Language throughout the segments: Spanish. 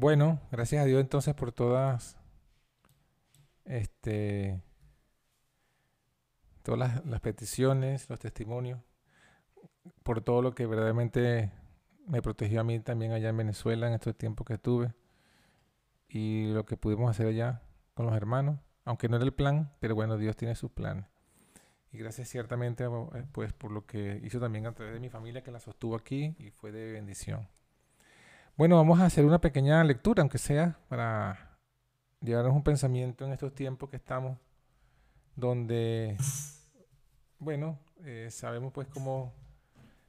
Bueno, gracias a Dios entonces por todas este todas las, peticiones, los testimonios, por todo lo que verdaderamente me protegió a mí también allá en Venezuela en estos tiempos que estuve y lo que pudimos hacer allá con los hermanos, aunque no era el plan, pero bueno, Dios tiene sus planes. Y gracias ciertamente eh, pues por lo que hizo también a través de mi familia que la sostuvo aquí y fue de bendición. Bueno, vamos a hacer una pequeña lectura, aunque sea para llevarnos un pensamiento en estos tiempos que estamos, donde, bueno, eh, sabemos pues cómo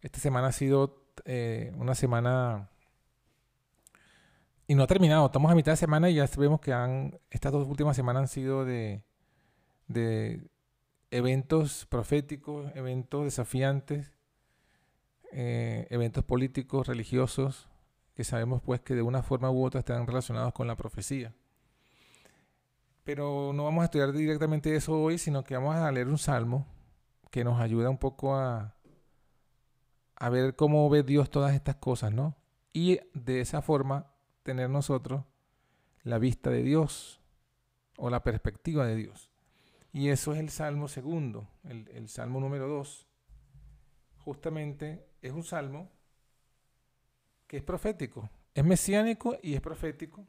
esta semana ha sido eh, una semana y no ha terminado. Estamos a mitad de semana y ya vemos que han, estas dos últimas semanas han sido de, de eventos proféticos, eventos desafiantes, eh, eventos políticos, religiosos, que sabemos pues que de una forma u otra están relacionados con la profecía. Pero no vamos a estudiar directamente eso hoy, sino que vamos a leer un salmo que nos ayuda un poco a, a ver cómo ve Dios todas estas cosas, ¿no? Y de esa forma tener nosotros la vista de Dios o la perspectiva de Dios. Y eso es el Salmo segundo, el, Salmo número dos. Justamente es un salmo que es profético, es mesiánico y es profético,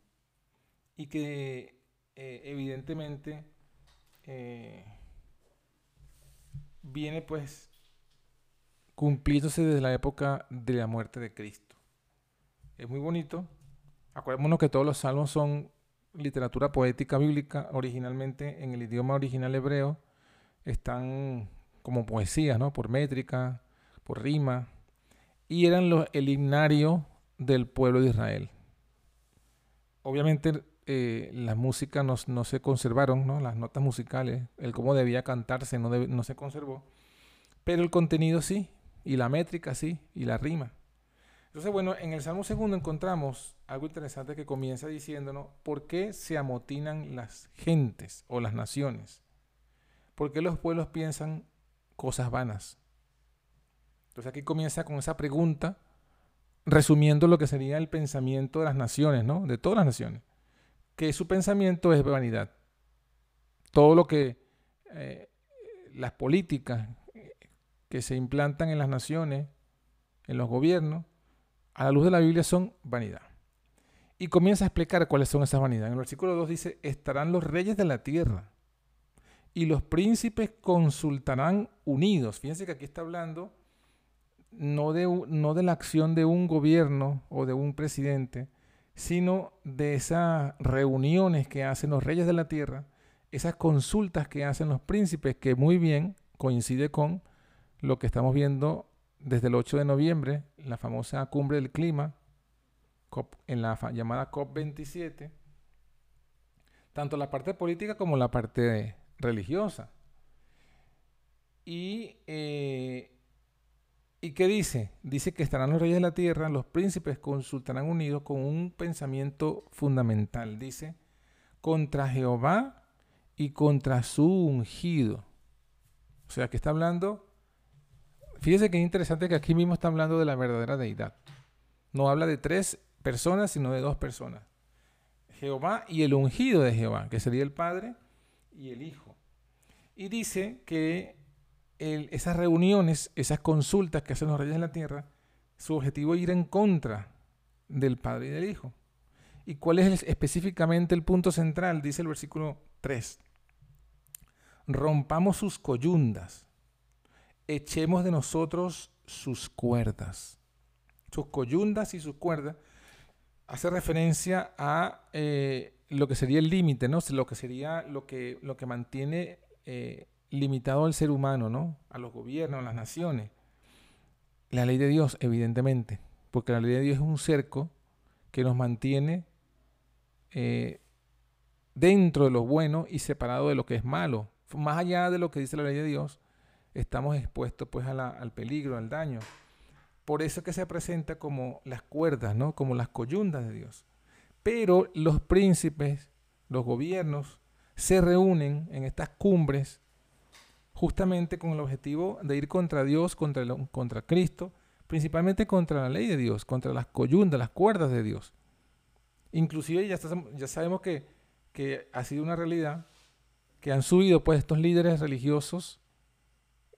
y que eh, evidentemente eh, viene pues cumpliéndose desde la época de la muerte de Cristo. Es muy bonito. Acordémonos que todos los salmos son literatura poética bíblica, originalmente en el idioma original hebreo, están como poesías, ¿no? Por métrica, por rima, y eran los, el himnario del pueblo de Israel. Obviamente eh, las músicas no, se conservaron, ¿no? Las notas musicales, el cómo debía cantarse no, no se conservó, pero el contenido sí, y la métrica sí, y la rima. Entonces, bueno, en el Salmo segundo encontramos algo interesante que comienza diciéndonos por qué se amotinan las gentes o las naciones. ¿Por qué los pueblos piensan cosas vanas? Entonces aquí comienza con esa pregunta, resumiendo lo que sería el pensamiento de las naciones, ¿no? De todas las naciones. Que su pensamiento es vanidad. Todo lo que eh, las políticas que se implantan en las naciones, en los gobiernos, a la luz de la Biblia son vanidad. Y comienza a explicar cuáles son esas vanidades. En el versículo 2 dice, estarán los reyes de la tierra y los príncipes consultarán unidos. Fíjense que aquí está hablando no de, no de la acción de un gobierno o de un presidente, sino de esas reuniones que hacen los reyes de la tierra, esas consultas que hacen los príncipes, que muy bien coincide con lo que estamos viendo desde el 8 de noviembre, la famosa cumbre del clima, en la llamada COP27, tanto la parte política como la parte religiosa. Y, eh, ¿Y qué dice? Dice que estarán los reyes de la tierra, los príncipes consultarán unidos con un pensamiento fundamental. Dice, contra Jehová y contra su ungido. O sea, que está hablando Fíjese que es interesante que aquí mismo está hablando de la verdadera deidad. No habla de tres personas, sino de dos personas. Jehová y el ungido de Jehová, que sería el Padre y el Hijo. Y dice que esas reuniones, esas consultas que hacen los reyes de la tierra, su objetivo es ir en contra del Padre y del Hijo. ¿Y cuál es específicamente el punto central? Dice el versículo 3. Rompamos sus coyundas echemos de nosotros sus cuerdas. Sus coyundas y sus cuerdas hace referencia a eh, lo que sería el límite, ¿no? Lo que sería lo que, lo que mantiene eh, limitado al ser humano, ¿no? A los gobiernos, a las naciones. La ley de Dios, evidentemente, porque la ley de Dios es un cerco que nos mantiene eh, dentro de lo bueno y separado de lo que es malo. Más allá de lo que dice la ley de Dios, estamos expuestos pues al peligro, al daño. Por eso que se presenta como las cuerdas, ¿no? Como las coyundas de Dios. Pero los príncipes, los gobiernos, se reúnen en estas cumbres justamente con el objetivo de ir contra Dios, contra, contra Cristo, principalmente contra la ley de Dios, contra las coyundas, las cuerdas de Dios. Inclusive ya, ya sabemos que, que ha sido una realidad que han subido pues estos líderes religiosos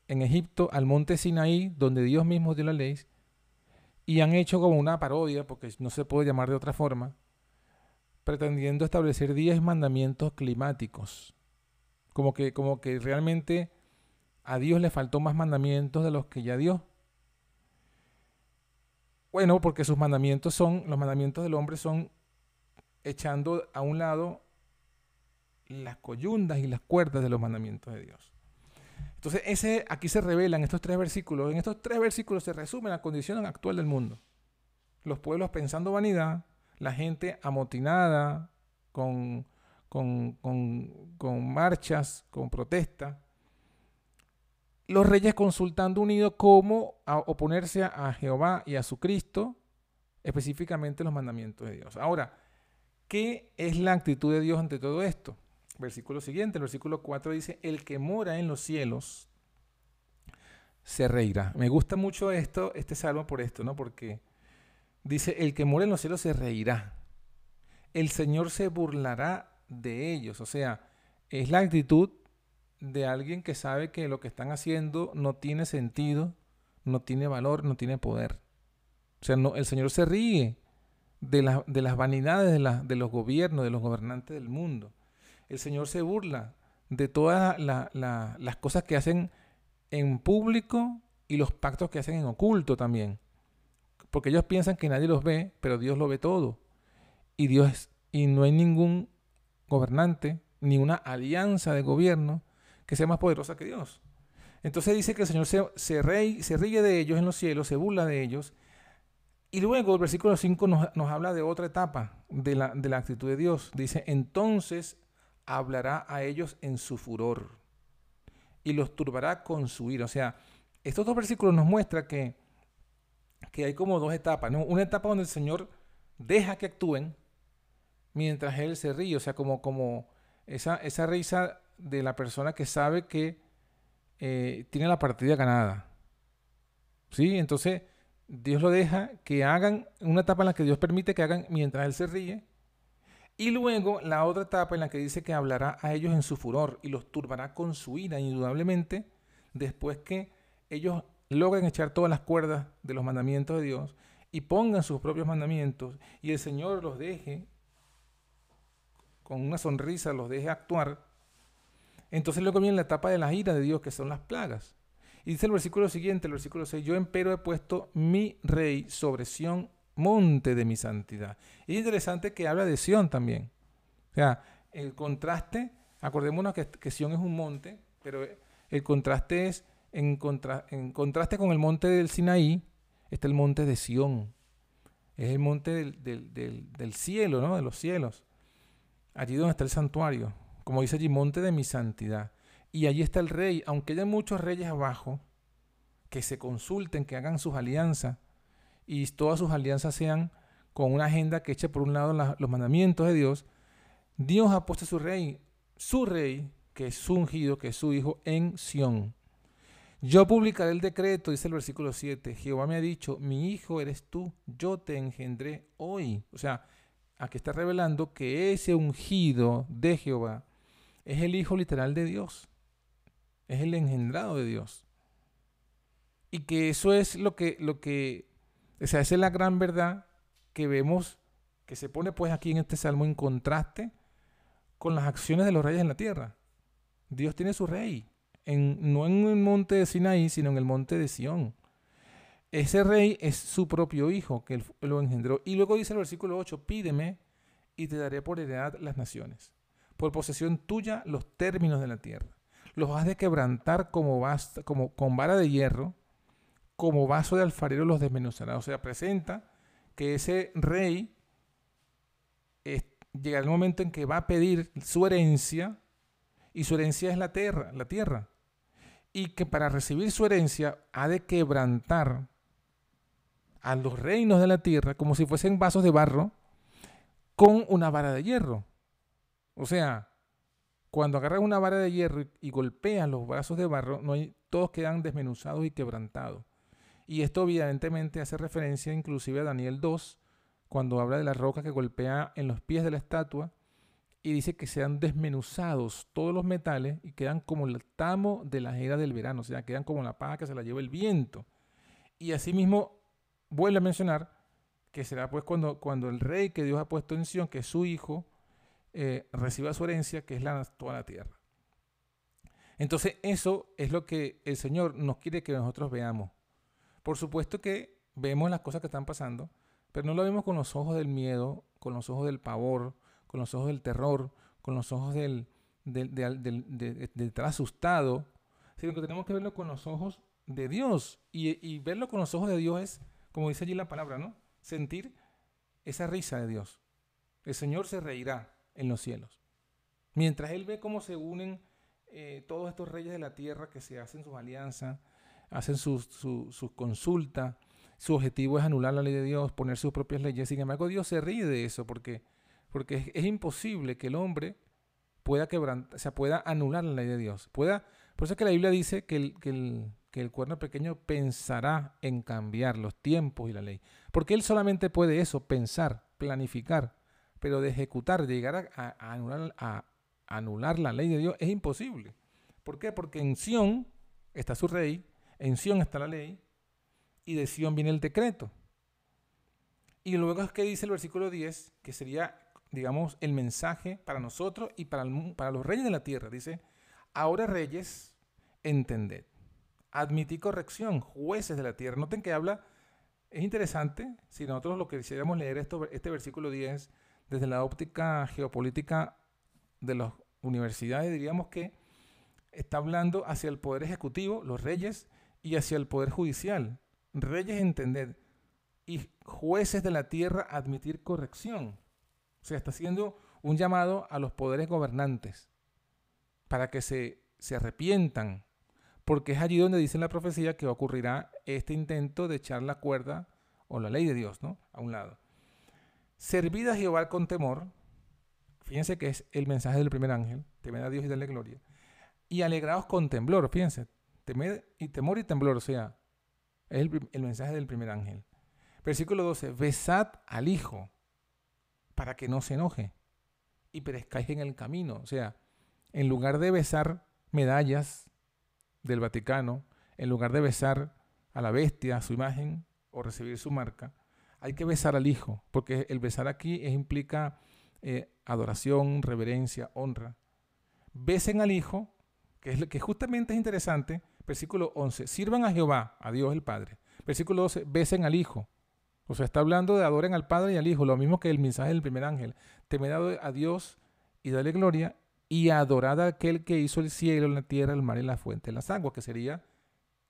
en Egipto al monte Sinaí, donde Dios mismo dio la ley, y han hecho como una parodia, porque no se puede llamar de otra forma, pretendiendo establecer 10 mandamientos climáticos. Como que, como que realmente a Dios le faltó más mandamientos de los que ya dio. Bueno, porque sus mandamientos son, los mandamientos del hombre son echando a un lado las coyundas y las cuerdas de los mandamientos de Dios. Entonces, ese, aquí se revelan estos tres versículos. En estos tres versículos se resume la condición actual del mundo. Los pueblos pensando vanidad, la gente amotinada con, con, con, marchas, con protestas. Los reyes consultando unidos cómo oponerse a Jehová y a su Cristo, específicamente los mandamientos de Dios. Ahora, ¿qué es la actitud de Dios ante todo esto? Versículo siguiente, el versículo 4 dice, el que mora en los cielos se reirá. Me gusta mucho esto, este salmo por esto, ¿no? Porque dice, el que mora en los cielos se reirá. El Señor se burlará de ellos. O sea, es la actitud de alguien que sabe que lo que están haciendo no tiene sentido, no tiene valor, no tiene poder. O sea, no, el Señor se ríe de, de las vanidades de, de los gobiernos, de los gobernantes del mundo el Señor se burla de todas las cosas que hacen en público y los pactos que hacen en oculto también. Porque ellos piensan que nadie los ve, pero Dios lo ve todo. Y Dios y no hay ningún gobernante ni una alianza de gobierno que sea más poderosa que Dios. Entonces dice que el Señor se, se, se ríe de ellos en los cielos, se burla de ellos. Y luego el versículo 5 nos, habla de otra etapa de la, de la actitud de Dios. Dice, entonces hablará a ellos en su furor y los turbará con su ira. O sea, estos dos versículos nos muestran que, que hay como dos etapas. Una etapa donde el Señor deja que actúen mientras Él se ríe. O sea, como, como esa, esa risa de la persona que sabe que eh, tiene la partida ganada. ¿Sí? Entonces, Dios lo deja que hagan una etapa en la que Dios permite que hagan mientras Él se ríe y luego la otra etapa en la que dice que hablará a ellos en su furor y los turbará con su ira, indudablemente, después que ellos logren echar todas las cuerdas de los mandamientos de Dios y pongan sus propios mandamientos y el Señor los deje, con una sonrisa, los deje actuar. Entonces luego viene la etapa de la ira de Dios, que son las plagas. Y dice el versículo siguiente, el versículo 6, yo empero he puesto mi rey sobre Sión monte de mi santidad. Y es interesante que habla de Sión también. O sea, el contraste, acordémonos que, que Sión es un monte, pero el contraste es, en, contraste con el monte del Sinaí, está el monte de Sión. Es el monte del, del, del, cielo, ¿no? De los cielos. Allí donde está el santuario. Como dice allí, monte de mi santidad. Y allí está el rey, aunque haya muchos reyes abajo, que se consulten, que hagan sus alianzas, y todas sus alianzas sean con una agenda que eche por un lado los mandamientos de Dios, Dios ha puesto a su rey, su rey, que es su ungido, que es su hijo, en Sión. Yo publicaré el decreto, dice el versículo 7. Jehová me ha dicho, mi hijo eres tú, yo te engendré hoy. O sea, aquí está revelando que ese ungido de Jehová es el hijo literal de Dios. Es el engendrado de Dios. Y que eso es lo que, lo que o sea, esa es la gran verdad que vemos que se pone pues aquí en este salmo en contraste con las acciones de los reyes en la tierra. Dios tiene su rey, no en el monte de Sinaí, sino en el monte de Sión. Ese rey es su propio hijo que él lo engendró. Y luego dice el versículo 8, pídeme y te daré por heredad las naciones, por posesión tuya los términos de la tierra. Los has de quebrantar como, basta, como con vara de hierro como vaso de alfarero los desmenuzará. O sea, presenta que ese rey llega el momento en que va a pedir su herencia y su herencia es la tierra, la tierra. Y que para recibir su herencia ha de quebrantar a los reinos de la tierra como si fuesen vasos de barro con una vara de hierro. O sea, cuando agarras una vara de hierro y, golpeas los vasos de barro, no hay, todos quedan desmenuzados y quebrantados. Y esto evidentemente hace referencia inclusive a Daniel 2, cuando habla de la roca que golpea en los pies de la estatua y dice que sean desmenuzados todos los metales y quedan como el tamo de la era del verano, o sea, quedan como la paja que se la lleva el viento. Y asimismo vuelve a mencionar que será pues cuando, cuando el rey que Dios ha puesto en Sion, que es su hijo, eh, reciba su herencia, que es la, toda la tierra. Entonces eso es lo que el Señor nos quiere que nosotros veamos. Por supuesto que vemos las cosas que están pasando, pero no lo vemos con los ojos del miedo, con los ojos del pavor, con los ojos del terror, con los ojos del, del, estar asustado, sino que tenemos que verlo con los ojos de Dios. Y, y, verlo con los ojos de Dios es, como dice allí la palabra, ¿no? Sentir esa risa de Dios. El Señor se reirá en los cielos. Mientras Él ve cómo se unen eh, todos estos reyes de la tierra que se hacen sus alianzas, hacen sus su, consultas, su objetivo es anular la ley de Dios, poner sus propias leyes. Sin embargo, Dios se ríe de eso porque, porque es, imposible que el hombre pueda quebrantar, o sea, pueda anular la ley de Dios. Pueda, por eso es que la Biblia dice que el, que el, que el cuerno pequeño pensará en cambiar los tiempos y la ley. Porque él solamente puede eso, pensar, planificar, pero de ejecutar, de llegar a, anular, a, anular la ley de Dios es imposible. ¿Por qué? Porque en Sión está su rey, en Sión está la ley, y de Sión viene el decreto. Y luego es que dice el versículo 10, que sería, digamos, el mensaje para nosotros y para, para los reyes de la tierra. Dice, ahora reyes, entended. Admití corrección, jueces de la tierra. Noten que habla, es interesante, si nosotros lo que quisiéramos leer esto, este versículo 10 desde la óptica geopolítica de las universidades, diríamos que está hablando hacia el poder ejecutivo, los reyes, y hacia el poder judicial. Reyes entender y jueces de la tierra admitir corrección. O sea, está haciendo un llamado a los poderes gobernantes para que se, se arrepientan, porque es allí donde dice la profecía que ocurrirá este intento de echar la cuerda o la ley de Dios, ¿no? A un lado. Servid a Jehová con temor, Fíjense que es el mensaje del primer ángel, temed a Dios y dale gloria. Y alegraos con temblor, fíjense, temed y temor y temblor, o sea, es el, mensaje del primer ángel. Versículo 12, besad al Hijo para que no se enoje y perezcáis en el camino. O sea, en lugar de besar medallas del Vaticano, en lugar de besar a la bestia, a su imagen, o recibir su marca, hay que besar al Hijo, porque el besar aquí implica eh, adoración, reverencia, honra. Besen al Hijo, que, es, que justamente es interesante, versículo 11, sirvan a Jehová, a Dios el Padre. Versículo 12, besen al Hijo. O sea, está hablando de adoren al Padre y al Hijo, lo mismo que el mensaje del primer ángel. Temed a Dios y dale gloria y adorad a aquel que hizo el cielo, la tierra, el mar y la fuente las aguas, que sería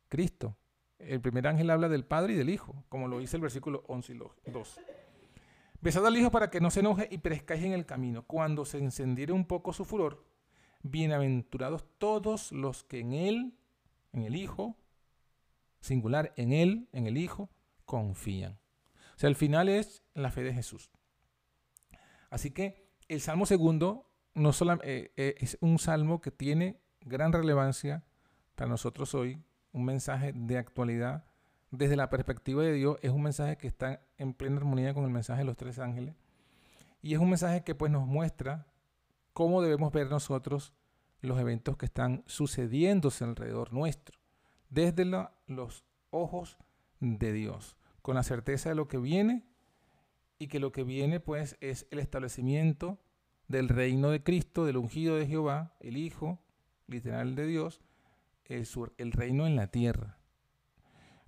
Cristo. El primer ángel habla del Padre y del Hijo, como lo dice el versículo 11 y 2. Besad al Hijo para que no se enoje y perezcáis en el camino. Cuando se encendiere un poco su furor, bienaventurados todos los que en Él, en el Hijo, singular, en Él, en el Hijo, confían. O sea, el final es la fe de Jesús. Así que el Salmo segundo no solo, eh, eh, es un salmo que tiene gran relevancia para nosotros hoy, un mensaje de actualidad desde la perspectiva de Dios, es un mensaje que está en plena armonía con el mensaje de los tres ángeles. Y es un mensaje que pues nos muestra cómo debemos ver nosotros los eventos que están sucediéndose alrededor nuestro, desde los ojos de Dios, con la certeza de lo que viene y que lo que viene pues es el establecimiento del reino de Cristo, del ungido de Jehová, el Hijo literal de Dios, el, reino en la tierra.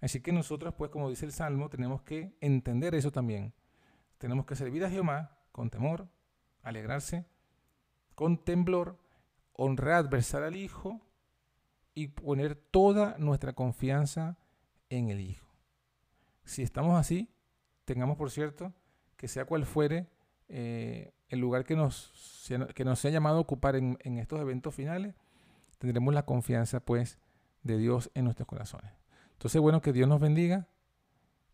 Así que nosotros, pues, como dice el Salmo, tenemos que entender eso también. Tenemos que servir a Jehová con temor, alegrarse, con temblor, honrar, versar al Hijo y poner toda nuestra confianza en el Hijo. Si estamos así, tengamos por cierto que sea cual fuere eh, el lugar que nos, que nos sea llamado a ocupar en estos eventos finales, tendremos la confianza pues de Dios en nuestros corazones. Entonces, bueno, que Dios nos bendiga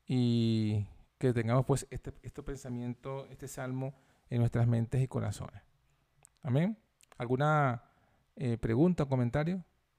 y que tengamos pues este, este pensamiento, este salmo en nuestras mentes y corazones. Amén. ¿Alguna eh, pregunta o comentario?